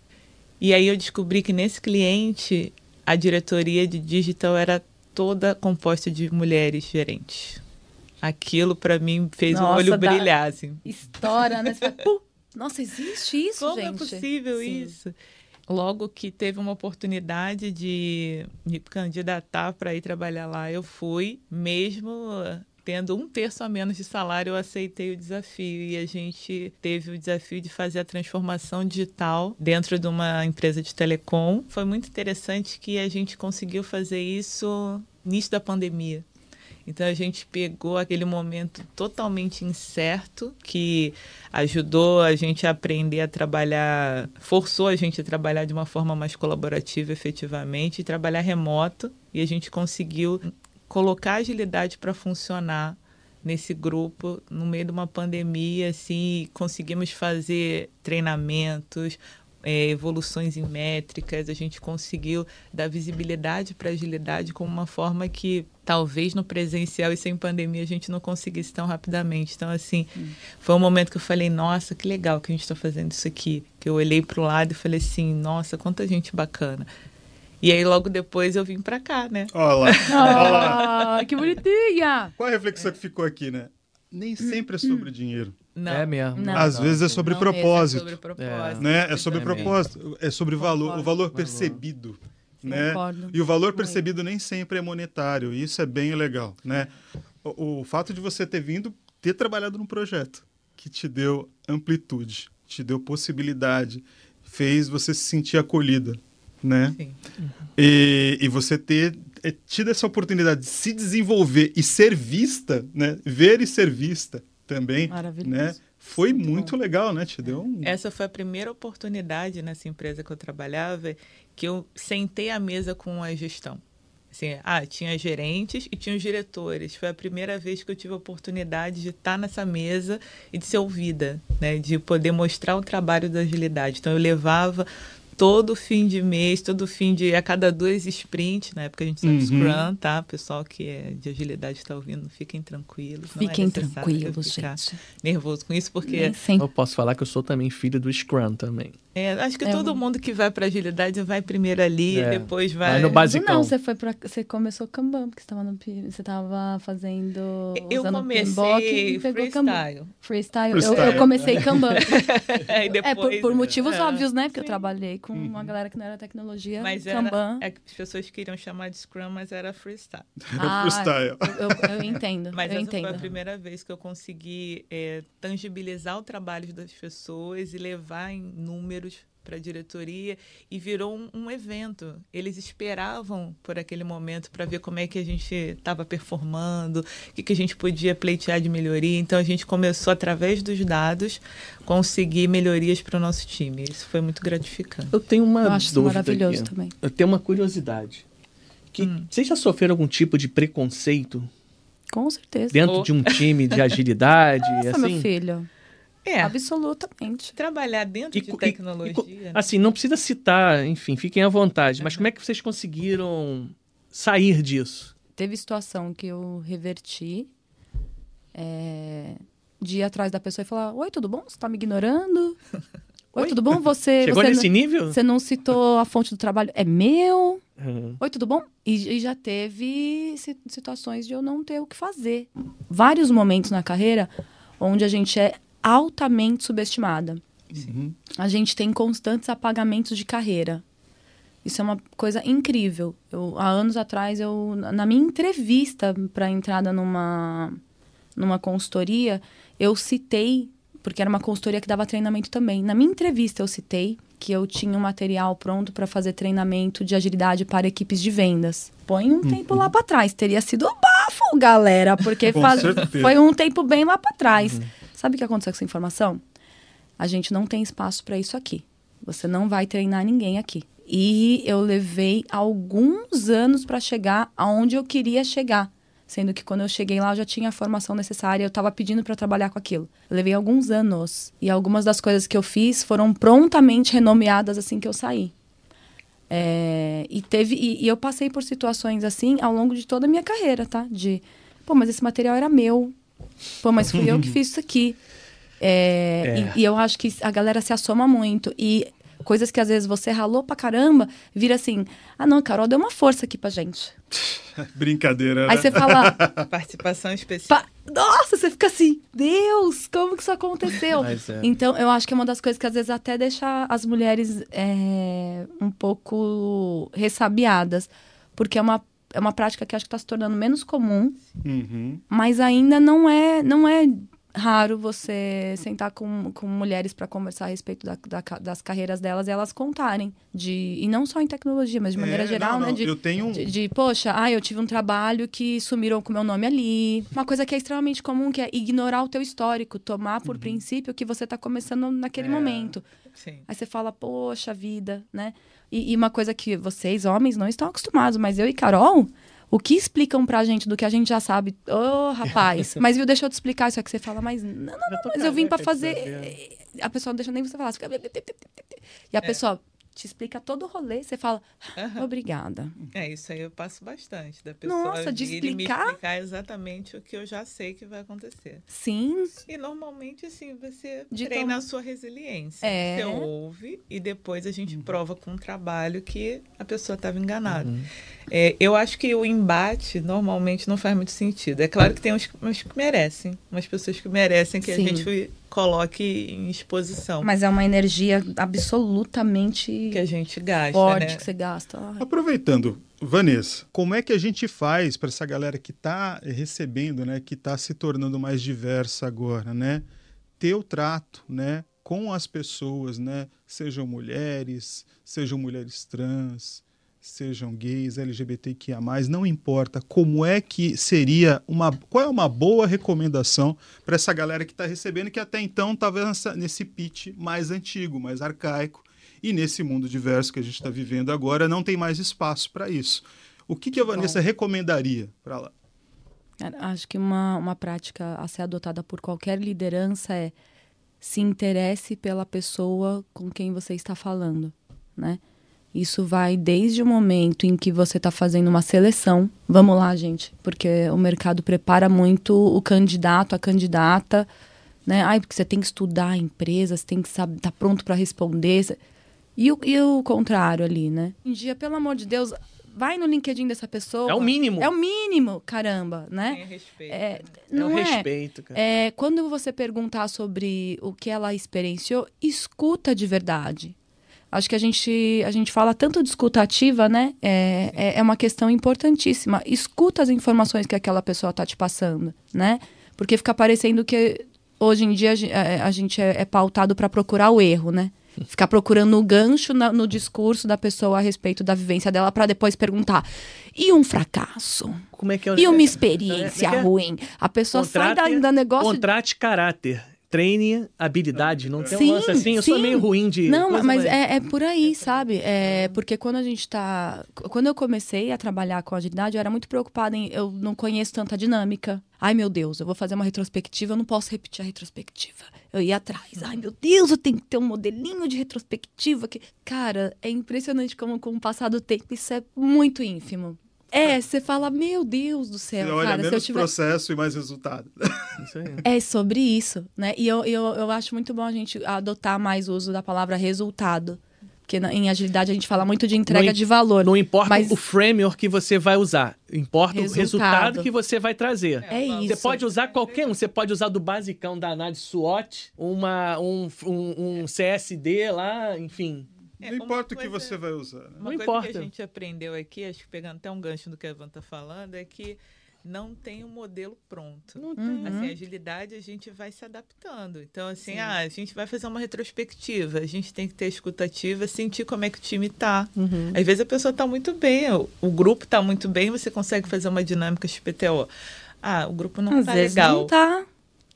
E aí eu descobri que nesse cliente a diretoria de digital era toda composta de mulheres gerentes. Aquilo para mim fez Nossa, o olho brilhar, assim. História, né? Fala, Nossa, existe isso, Como gente? Como é possível Sim. isso? Logo que teve uma oportunidade de me candidatar para ir trabalhar lá, eu fui, mesmo tendo um terço a menos de salário, eu aceitei o desafio e a gente teve o desafio de fazer a transformação digital dentro de uma empresa de telecom. Foi muito interessante que a gente conseguiu fazer isso início da pandemia. Então a gente pegou aquele momento totalmente incerto que ajudou a gente a aprender a trabalhar, forçou a gente a trabalhar de uma forma mais colaborativa efetivamente e trabalhar remoto e a gente conseguiu colocar agilidade para funcionar nesse grupo no meio de uma pandemia assim conseguimos fazer treinamentos é, evoluções em métricas a gente conseguiu dar visibilidade para agilidade como uma forma que talvez no presencial e sem pandemia a gente não conseguisse tão rapidamente. Então assim hum. foi um momento que eu falei nossa que legal que a gente está fazendo isso aqui. Que eu olhei para o lado e falei assim nossa quanta gente bacana e aí logo depois eu vim para cá, né? Olha lá. Ah, que bonitinha! Qual a reflexão que ficou aqui, né? Nem sempre é sobre dinheiro. Não. É mesmo. Não. Às não, vezes é sobre não propósito. É sobre propósito. Né? É sobre é propósito. É sobre valor, o valor percebido. Né? E o valor percebido nem sempre é monetário. E isso é bem legal, né? O, o fato de você ter vindo, ter trabalhado num projeto que te deu amplitude, te deu possibilidade, fez você se sentir acolhida, né? E, e você ter é, tido essa oportunidade de se desenvolver e ser vista, né? Ver e ser vista também, né? Foi muito, muito legal, né? Te deu um... Essa foi a primeira oportunidade nessa empresa que eu trabalhava que eu sentei à mesa com a gestão. Assim, ah, tinha gerentes e tinha os diretores. Foi a primeira vez que eu tive a oportunidade de estar nessa mesa e de ser ouvida, né? De poder mostrar o trabalho da agilidade. Então eu levava todo fim de mês, todo fim de. a cada dois sprints, na época a gente sabe uhum. Scrum, tá? Pessoal que é de agilidade está ouvindo, fiquem tranquilos. Fiquem é tranquilos, gente. Nervoso com isso, porque. Eu posso falar que eu sou também filho do Scrum também. É, acho que é todo mundo que vai para agilidade vai primeiro ali, é. depois vai. Vai no basicão. Não, você foi para você começou Kanban, porque você estava no você tava fazendo Eu comecei freestyle. freestyle. freestyle. Eu, eu comecei Kanban. depois, é por, por motivos é. óbvios, né? Porque Sim. eu trabalhei com uhum. uma galera que não era tecnologia, mas Kanban. Era, é que as pessoas queriam chamar de Scrum, mas era freestyle. Ah, freestyle. Eu, eu, entendo. Mas eu essa entendo. foi a primeira vez que eu consegui é, tangibilizar o trabalho das pessoas e levar em números para a diretoria e virou um, um, evento. Eles esperavam por aquele momento para ver como é que a gente estava performando, o que, que a gente podia pleitear de melhoria. Então a gente começou através dos dados conseguir melhorias para o nosso time. Isso foi muito gratificante. Eu tenho uma Eu acho dúvida maravilhoso aqui. também. Eu tenho uma curiosidade. Que hum. vocês já sofreram algum tipo de preconceito? Com certeza. Dentro oh. de um time de agilidade, Nossa, assim? meu filho. É. Absolutamente. Trabalhar dentro e, de tecnologia. E, e, assim, não precisa citar, enfim, fiquem à vontade. Uhum. Mas como é que vocês conseguiram sair disso? Teve situação que eu reverti é, de ir atrás da pessoa e falar: Oi, tudo bom? Você está me ignorando? Oi, Oi, tudo bom? Você. Chegou você nesse não, nível? Você não citou a fonte do trabalho. É meu? Uhum. Oi, tudo bom? E, e, já teve situações de eu não ter o que fazer. Vários momentos na carreira onde a gente é altamente subestimada. Uhum. A gente tem constantes apagamentos de carreira. Isso é uma coisa incrível. Eu, há anos atrás, eu, na minha entrevista para entrada numa, numa consultoria, eu citei, porque era uma consultoria que dava treinamento também. Na minha entrevista, eu citei que eu tinha um material pronto para fazer treinamento de agilidade para equipes de vendas. Põe um uhum. tempo lá para trás. Teria sido bafo, galera, porque faz... foi um tempo bem lá para trás. Uhum. Sabe o que aconteceu com essa informação? a gente não tem espaço para isso aqui. Você não vai treinar ninguém aqui. E eu levei alguns anos para chegar aonde eu queria chegar. Sendo que quando eu cheguei lá eu já tinha a formação necessária, eu estava pedindo para trabalhar com aquilo. Eu levei alguns anos. E algumas das coisas que eu fiz foram prontamente renomeadas assim que eu saí. É, e teve e, e, eu passei por situações assim ao longo de toda a minha carreira, tá? De, pô, mas esse material era meu. Pô, mas fui eu que fiz isso aqui. É, é. E, e, eu acho que a galera se assoma muito. E coisas que às vezes você ralou pra caramba, vira assim: ah, não, Carol deu uma força aqui pra gente. Brincadeira. Aí né? você fala. Participação especial. Pa... Nossa, você fica assim: Deus, como que isso aconteceu? É. Então, eu acho que é uma das coisas que às vezes até deixa as mulheres é, um pouco ressabiadas. Porque é uma é uma prática que acho que está se tornando menos comum, uhum. mas ainda não é não é raro você sentar com, com mulheres para conversar a respeito da, da, das carreiras delas e elas contarem de e não só em tecnologia mas de maneira é, geral não, né não. De, eu tenho de, de, poxa ah eu tive um trabalho que sumiram com meu nome ali uma coisa que é extremamente comum que é ignorar o teu histórico tomar por uhum. princípio que você está começando naquele é, momento sim. aí você fala poxa vida né e, e uma coisa que vocês homens não estão acostumados mas eu e Carol o que explicam pra gente do que a gente já sabe? Ô, oh, rapaz, mas viu, deixa eu te explicar isso aqui. Você fala, mas não, não, não, mas eu vim para fazer. A pessoa não deixa nem você falar. E a é. pessoa, te explica todo o rolê, você fala, uhum. obrigada. É, isso aí eu passo bastante, da pessoa Nossa, de explicar... me explicar exatamente o que eu já sei que vai acontecer. Sim. E normalmente, assim, você de treina tom... a sua resiliência. É. Você ouve e depois a gente uhum. prova com um trabalho que a pessoa estava enganada. Uhum. É, eu acho que o embate normalmente não faz muito sentido. É claro que tem uns, uns que merecem, umas pessoas que merecem que Sim. a gente coloque em exposição. Mas é uma energia absolutamente que a gente gasta, forte né? que você gasta. Ai. Aproveitando, Vanessa, como é que a gente faz para essa galera que está recebendo, né, que está se tornando mais diversa agora, né, ter o trato, né, com as pessoas, né, sejam mulheres, sejam mulheres trans, sejam gays, LGBTQIA+, não importa como é que seria uma qual é uma boa recomendação para essa galera que está recebendo que até então estava nesse pitch mais antigo, mais arcaico e nesse mundo diverso que a gente está vivendo agora não tem mais espaço para isso. O que, que a Vanessa Bom, recomendaria para lá? Acho que uma, uma prática a ser adotada por qualquer liderança é se interesse pela pessoa com quem você está falando, né? Isso vai desde o momento em que você está fazendo uma seleção. Vamos lá, gente, porque o mercado prepara muito o candidato, a candidata, né? Ai, porque você tem que estudar a empresa, você tem que estar tá pronto para responder. E o, e o contrário ali, né? Um dia, pelo amor de Deus, vai no LinkedIn dessa pessoa. É o mínimo. É o mínimo, caramba, né? Tem respeito. É, né? não é o respeito, cara. É, quando você perguntar sobre o que ela experienciou, escuta de verdade. Acho que a gente, a gente fala tanto de escuta ativa, né? É, é, é, uma questão importantíssima. Escuta as informações que aquela pessoa está te passando, né? Porque fica parecendo que hoje em dia a, a gente é, é pautado para procurar o erro, né? Ficar procurando o gancho na, no discurso da pessoa a respeito da vivência dela para depois perguntar. E um fracasso? Como é que é? E uma experiência é, é, ruim? A pessoa contrate, sai da, da negócio... Contrate caráter treine habilidade. Não tem sim, um lance assim, eu sim. sou meio ruim de. Não, mas, é, é, por aí, sabe? É, porque quando a gente tá. Quando eu comecei a trabalhar com agilidade, eu era muito preocupada em. Eu não conheço tanta dinâmica. Ai, meu Deus, eu vou fazer uma retrospectiva, eu não posso repetir a retrospectiva. Eu ia atrás. Ai, meu Deus, eu tenho que ter um modelinho de retrospectiva. que Cara, é impressionante como, com o passar do tempo, isso é muito ínfimo. É, você fala, meu Deus do céu. Você olha cara, menos tiver... processo e mais resultado. É sobre isso, né? E eu, eu, eu acho muito bom a gente adotar mais o uso da palavra resultado. Porque em agilidade a gente fala muito de entrega não, de valor. Não importa mas... o framework que você vai usar, importa resultado. o resultado que você vai trazer. É, isso. Você pode usar qualquer um, você pode usar do basicão da análise SWOT, uma, um, um, um CSD lá, enfim. É, não importa o que você vai usar. Né? Uma não coisa importa. que a gente aprendeu aqui, acho que pegando até um gancho do que a Evan está falando, é que não tem um modelo pronto. Não tem. Assim, agilidade a gente vai se adaptando. Então, assim, ah, a gente vai fazer uma retrospectiva, a gente tem que ter escutativa, sentir como é que o time está. Uhum. Às vezes a pessoa está muito bem, o, o grupo está muito bem, você consegue fazer uma dinâmica XPTO. Ah, o grupo não está legal. Não tá.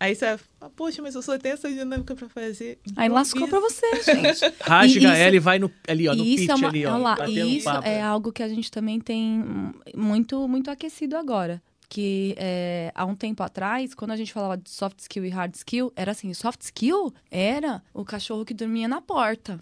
Aí você fala, poxa, mas eu só tenho essa dinâmica para fazer. Aí lascou para você, gente. Rasga ela e vai no, ali, ó, no isso pitch é uma, ali, ó. lá, isso é algo que a gente também tem muito, muito aquecido agora que é, há um tempo atrás, quando a gente falava de soft skill e hard skill, era assim, soft skill era o cachorro que dormia na porta.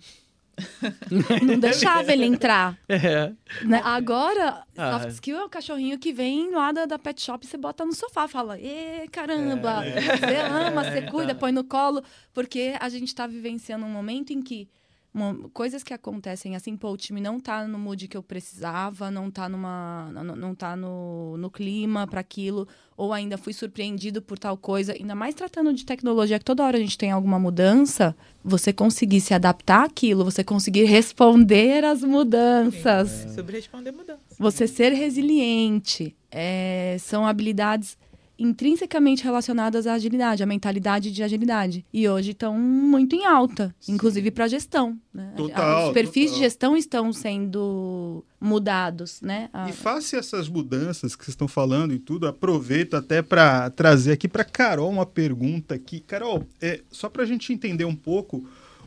não deixava ele entrar. É. Né? Agora, ah. soft skill é o cachorrinho que vem lá da, da pet shop e você bota no sofá, fala, ê, caramba, é. você ama, você cuida, põe no colo, porque a gente está vivenciando um momento em que uma, coisas que acontecem assim, pô, o time não tá no mood que eu precisava, não tá numa não, não tá no, no clima para aquilo, ou ainda fui surpreendido por tal coisa, ainda mais tratando de tecnologia que toda hora a gente tem alguma mudança, você conseguir se adaptar àquilo, você conseguir responder às mudanças. Sim, é. Sobre responder mudanças. Você ser resiliente, é, são habilidades intrinsecamente relacionadas à agilidade, à mentalidade de agilidade. E hoje estão muito em alta, Sim. inclusive para gestão. Né? Total, Os perfis total. de gestão estão sendo mudados, né? A... E face essas mudanças que vocês estão falando e tudo, aproveito até para trazer aqui para Carol uma pergunta aqui. Carol, é, só para a gente entender um pouco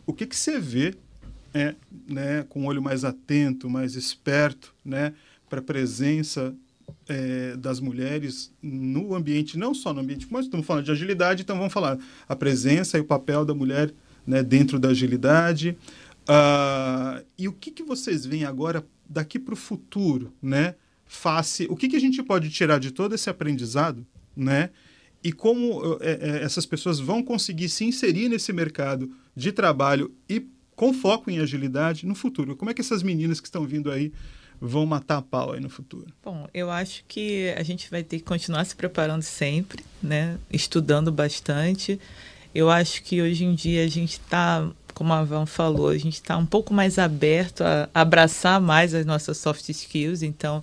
o que, que você vê é, né, com um olho mais atento, mais esperto, né, para a presença é, das mulheres no ambiente, não só no ambiente, mas estamos falando de agilidade, então vamos falar a presença e o papel da mulher né, dentro da agilidade. Uh, e o que, que vocês veem agora daqui para o futuro, né? Face, o que, que a gente pode tirar de todo esse aprendizado, né? E como é, é, essas pessoas vão conseguir se inserir nesse mercado de trabalho e com foco em agilidade no futuro? Como é que essas meninas que estão vindo aí vão matar a pau aí no futuro? Bom, eu acho que a gente vai ter que continuar se preparando sempre, né? Estudando bastante. Eu acho que hoje em dia a gente está, como a Van falou, a gente está um pouco mais aberto a abraçar mais as nossas soft skills. Então,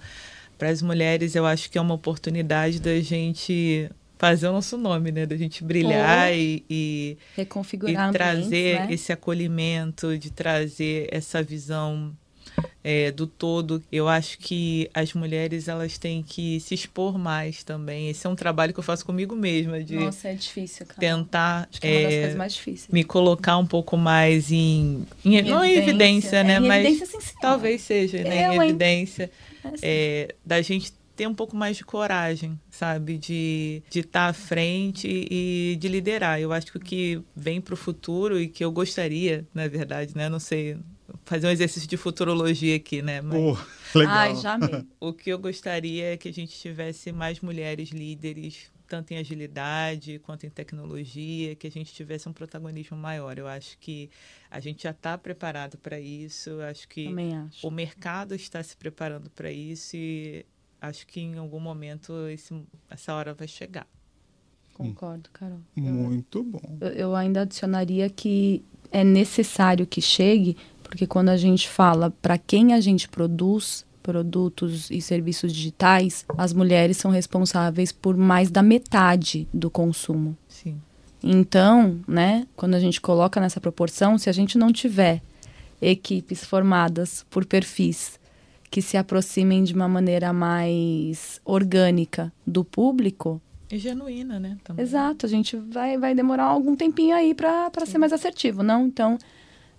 para as mulheres, eu acho que é uma oportunidade da gente fazer o nosso nome, né? Da gente brilhar oh, e, e, reconfigurar e trazer né? esse acolhimento, de trazer essa visão é, do todo. Eu acho que as mulheres elas têm que se expor mais também. Esse é um trabalho que eu faço comigo mesma de Nossa, é difícil, cara. tentar é é, me colocar um pouco mais em, em, em não evidência, evidência, né? É, mas evidência, sim, talvez seja, né? Eu, em evidência é, da gente ter um pouco mais de coragem, sabe? De estar de tá à frente e de liderar. Eu acho que o que vem para o futuro e que eu gostaria, na verdade, né? Não sei, fazer um exercício de futurologia aqui, né? Mas... Oh, legal. Ai, já amei. O que eu gostaria é que a gente tivesse mais mulheres líderes, tanto em agilidade quanto em tecnologia, que a gente tivesse um protagonismo maior. Eu acho que a gente já está preparado para isso. Eu acho que acho. o mercado está se preparando para isso e acho que em algum momento esse, essa hora vai chegar. Concordo, Carol. Muito bom. Eu, eu ainda adicionaria que é necessário que chegue, porque quando a gente fala para quem a gente produz produtos e serviços digitais, as mulheres são responsáveis por mais da metade do consumo. Sim. Então, né, quando a gente coloca nessa proporção, se a gente não tiver equipes formadas por perfis que se aproximem de uma maneira mais orgânica do público, e genuína, né? Também. Exato, a gente vai, vai demorar algum tempinho aí para ser mais assertivo, não? Então,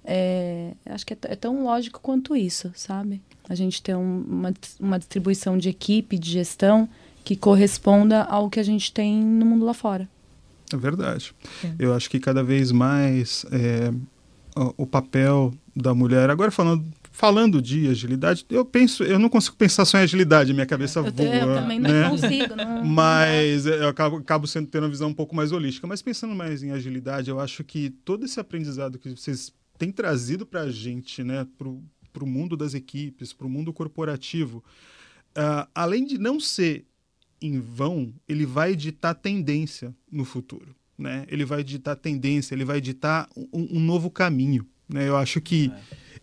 é, acho que é, é, tão lógico quanto isso, sabe? A gente ter um, uma, uma distribuição de equipe, de gestão, que corresponda ao que a gente tem no mundo lá fora. É verdade. Sim. Eu acho que cada vez mais é, o, o papel da mulher, agora falando falando de agilidade, eu penso, eu não consigo pensar só em agilidade, minha cabeça eu voa. Eu também não né? consigo. Não, mas eu acabo, acabo sendo tendo uma visão um pouco mais holística. Mas pensando mais em agilidade, eu acho que todo esse aprendizado que vocês tem trazido para a gente, né, para o mundo das equipes, para o mundo corporativo, uh, além de não ser em vão, ele vai ditar tendência no futuro. Né? Ele vai ditar tendência, ele vai ditar um, um novo caminho. Né? Eu acho que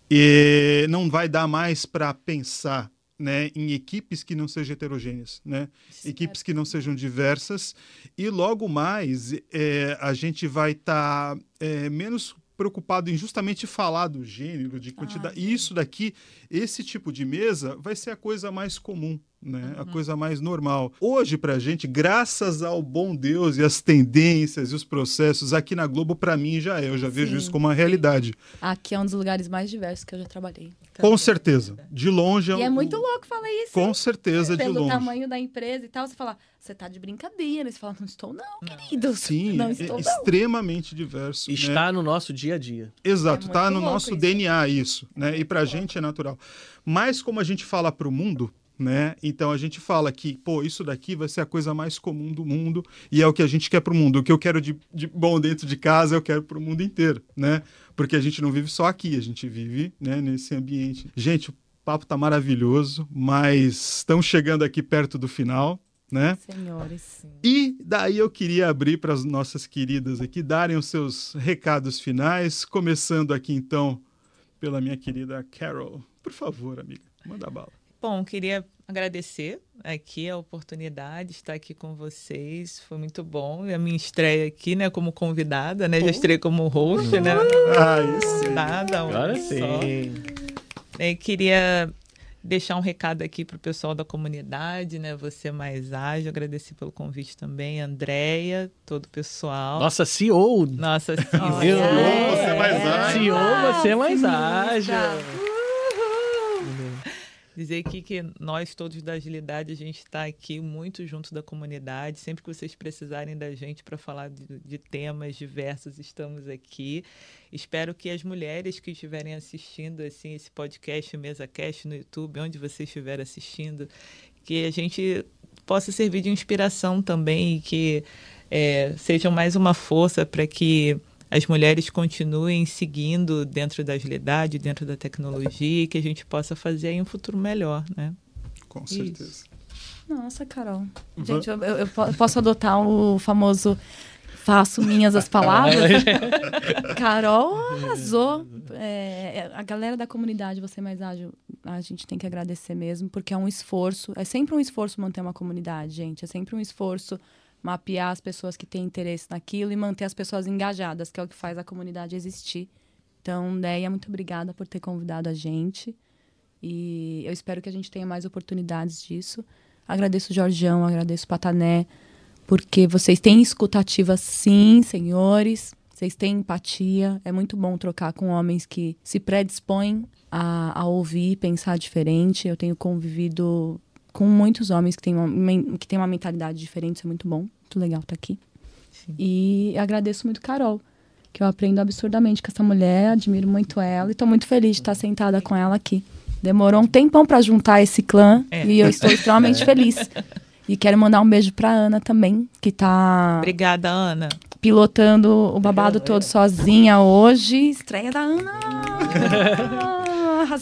é. não vai dar mais para pensar né, em equipes que não sejam heterogêneas, né? equipes que não sejam diversas, e logo mais é, a gente vai estar tá, é, menos preocupado em justamente falar do gênero, de quantidade. Ah, isso daqui, esse tipo de mesa vai ser a coisa mais comum. né? A coisa mais normal. Hoje, pra gente, graças ao bom Deus e as tendências e os processos, aqui na Globo, pra mim, já é. Eu já vejo Sim, isso como uma realidade. Aqui é um dos lugares mais diversos que eu já trabalhei. Com certeza. De longe. E é o- muito louco falar isso. Com certeza, de Pelo longe. tamanho da empresa e tal, você fala, você tá de brincadeira. Você fala, não estou não, querido. Sim, não é estou não. extremamente diverso. né? Está no nosso dia a dia. Exato, É tá no nosso isso. DNA isso, né? E pra gente é natural. Mas como a gente fala pro mundo, né? Então a gente fala que, pô, isso daqui vai ser a coisa mais comum do mundo e é o que a gente quer pro mundo. O que eu quero de, de bom dentro de casa, eu quero pro mundo inteiro, né? Porque a gente não vive só aqui, a gente vive, né, nesse ambiente. Gente, o papo tá maravilhoso, mas estamos chegando aqui perto do final, né? Senhores. E daí eu queria abrir para as nossas queridas aqui darem os seus recados finais, começando aqui então pela minha querida Carol. Por favor, amiga, manda bala. Bom, queria agradecer aqui a oportunidade de estar aqui com vocês. Foi muito bom. E a minha estreia aqui, né, como convidada, né? Já estreiei como host, né? Ah, isso. Nada, um Agora só. sim. E queria deixar um recado aqui para o pessoal da comunidade, né? Você mais ágil. Agradecer pelo convite também, Andréia, todo o pessoal. Nossa CEO. Nossa Viu? senhora. você mais ágil. CEO, você mais ágil. Dizer aqui que nós todos da agilidade, a gente está aqui muito junto da comunidade. Sempre que vocês precisarem da gente para falar de, de temas diversos, estamos aqui. Espero que as mulheres que estiverem assistindo assim esse podcast, mesa cast no YouTube, onde você estiver assistindo, que a gente possa servir de inspiração também e que é, sejam mais uma força para que as mulheres continuem seguindo dentro da agilidade, dentro da tecnologia e que a gente possa fazer aí um futuro melhor, né? Com certeza. Nossa, Carol. Gente, eu, eu- eu po- posso adotar o famoso faço minhas as palavras? Carol arrasou. É, a galera da comunidade, você mais ágil, a gente tem que agradecer mesmo, porque é um esforço. É sempre um esforço manter uma comunidade, gente. É sempre um esforço mapear as pessoas que têm interesse naquilo e manter as pessoas engajadas, que é o que faz a comunidade existir. Então, Deia, muito obrigada por ter convidado a gente. E eu espero que a gente tenha mais oportunidades disso. Agradeço o Jorjão, agradeço o Patané, porque vocês têm escutativa sim, senhores. Vocês têm empatia. É muito bom trocar com homens que se predispõem a, a ouvir, pensar diferente. Eu tenho convivido com muitos homens que têm uma, que têm uma mentalidade diferente. Isso é muito bom. Muito legal estar aqui. Sim. E agradeço muito Carol, que eu aprendo absurdamente com essa mulher, admiro muito ela e estou muito feliz de estar sentada com ela aqui. Demorou um tempão para juntar esse clã É. e eu estou extremamente feliz. E quero mandar um beijo para Ana também, que está Obrigada, Ana. pilotando o babado todo sozinha hoje. Estreia da Ana!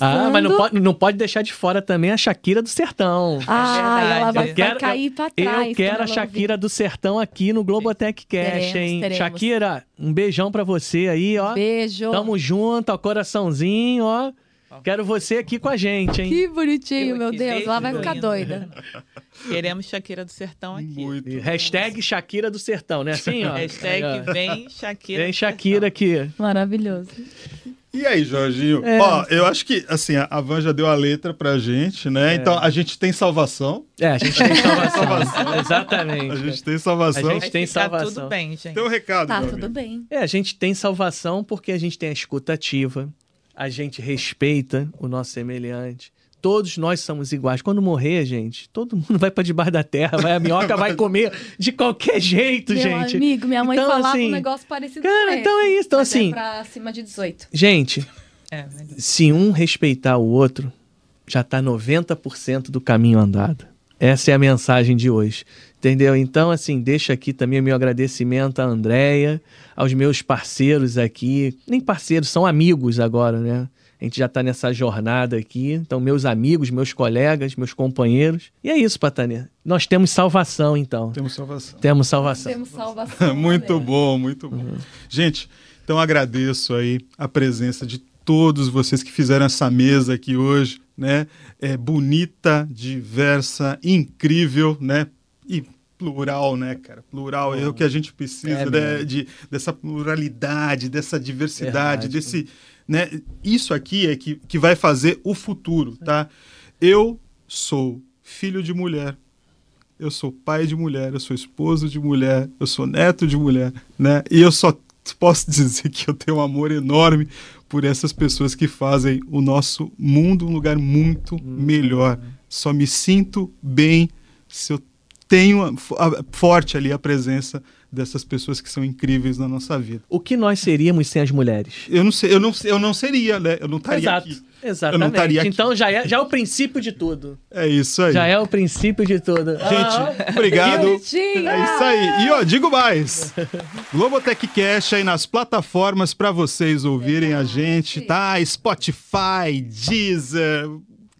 Arrasando. Ah, mas não pode, não pode deixar de fora também a Shakira do Sertão. Ah, Verdade. ela vai, Eu quero- vai cair pra trás. Eu quero a Shakira do Sertão aqui no Globotech Cash, Teremos, hein? teremos. Shakira, um beijão pra você aí, ó. ouvir. Beijo. Tamo junto, ó, coraçãozinho, ó. Quero você aqui com a gente, hein? Que bonitinho, Eu meu Deus. Ela vai ficar lindo. doida. Queremos Shakira do Sertão aqui. Muito. E Hashtag Shakira do Sertão, né? Assim, ó. Hashtag vem Shakira. Vem Shakira aqui. Maravilhoso. E aí, Jorginho? É. Ó, eu acho que, assim, a- Van já deu a letra pra gente, né? Então, a gente tem salvação. É, a gente tem salvação. Exatamente. A gente tem salvação. A gente tem salvação. tudo bem, gente. Tem um recado, Tá, tudo amigo. bem. É, a gente tem salvação porque a gente tem a escuta ativa, a gente respeita o nosso semelhante. Todos nós somos iguais. Quando morrer, gente, todo mundo vai pra debaixo da terra, vai a minhoca vai comer de qualquer jeito, Meu gente. amigo, minha mãe Então, falava assim, um negócio parecido Cara, com então é isso. Então, mas assim, É pra acima de 18. gente, É, mas- se um respeitar o outro, já tá 90% do caminho andado. Essa é a mensagem de hoje. Entendeu? Então, assim, deixa aqui também o meu agradecimento à Andréia, aos meus parceiros aqui. Nem parceiros, são amigos agora, né? A gente já tá nessa jornada aqui. Então, meus amigos, meus colegas, meus companheiros. E é isso, Patânia. Nós temos salvação, então. Temos salvação. Temos salvação. Temos salvação. muito bom, muito bom. Gente, então agradeço aí a presença de todos vocês que fizeram essa mesa aqui hoje, né? É bonita, diversa, incrível, né? E plural, né, cara? Plural é o que a gente precisa, É né? De, dessa pluralidade, dessa diversidade, desse, né? Isso aqui é que, que vai fazer o futuro, tá? Eu sou filho de mulher. Eu sou pai de mulher, eu sou esposo de mulher, eu sou neto de mulher, né? E eu só posso dizer que eu tenho um amor enorme por essas pessoas que fazem o nosso mundo um lugar muito hum. melhor. Só me sinto bem se eu tenho a, forte ali a presença dessas pessoas que são incríveis na nossa vida. O que nós seríamos sem as mulheres? Eu não sei, eu não, eu não seria, né? Eu não estaria Exato. aqui. Exatamente. Então já é, já é o princípio de tudo. É isso aí. Já é o princípio de tudo. Gente, ah, obrigado. é isso aí. E ó, digo mais. Globotech Cash aí nas plataformas para vocês ouvirem a gente, tá? Spotify, Deezer,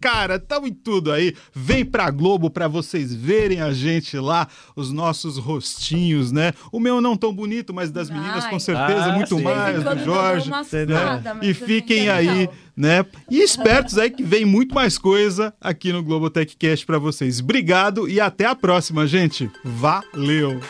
Cara, estamos em tudo aí. Vem pra Globo para vocês verem a gente lá, os nossos rostinhos, né? O meu não tão bonito, mas das meninas com certeza ah, muito sim. mais, do Jorge. Né? E fiquem aí, né? E espertos aí que vem muito mais coisa aqui no Globo Tech Cast para vocês. Obrigado e até a próxima, gente. Valeu!